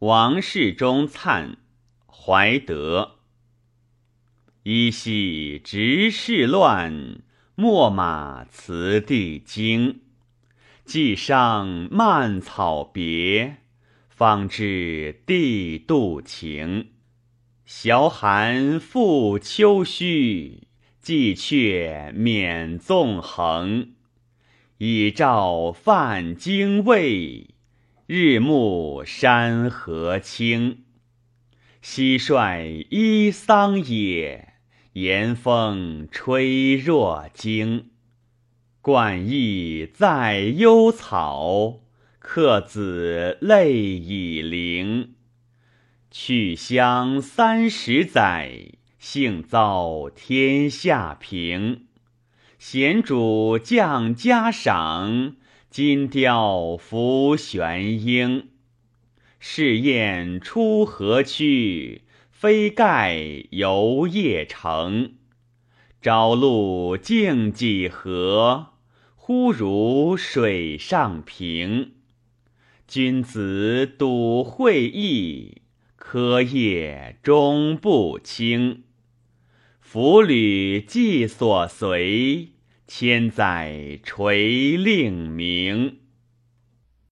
王世忠灿，怀德。依稀执事乱，秣马辞帝京。既上蔓草别，方知帝度情。小寒复秋虚，寄却免纵横。以照泛精卫，日暮山河清。蟋蟀依桑野，严风吹若惊。冠翼在幽草，客子泪已零。去乡三十载，幸遭天下平。贤主降嘉赏，金雕拂玄英。试验出河曲，飞盖游邺城。朝露净几何？忽如水上平。君子笃会意，柯叶终不清。夫履既所随，千载垂令名。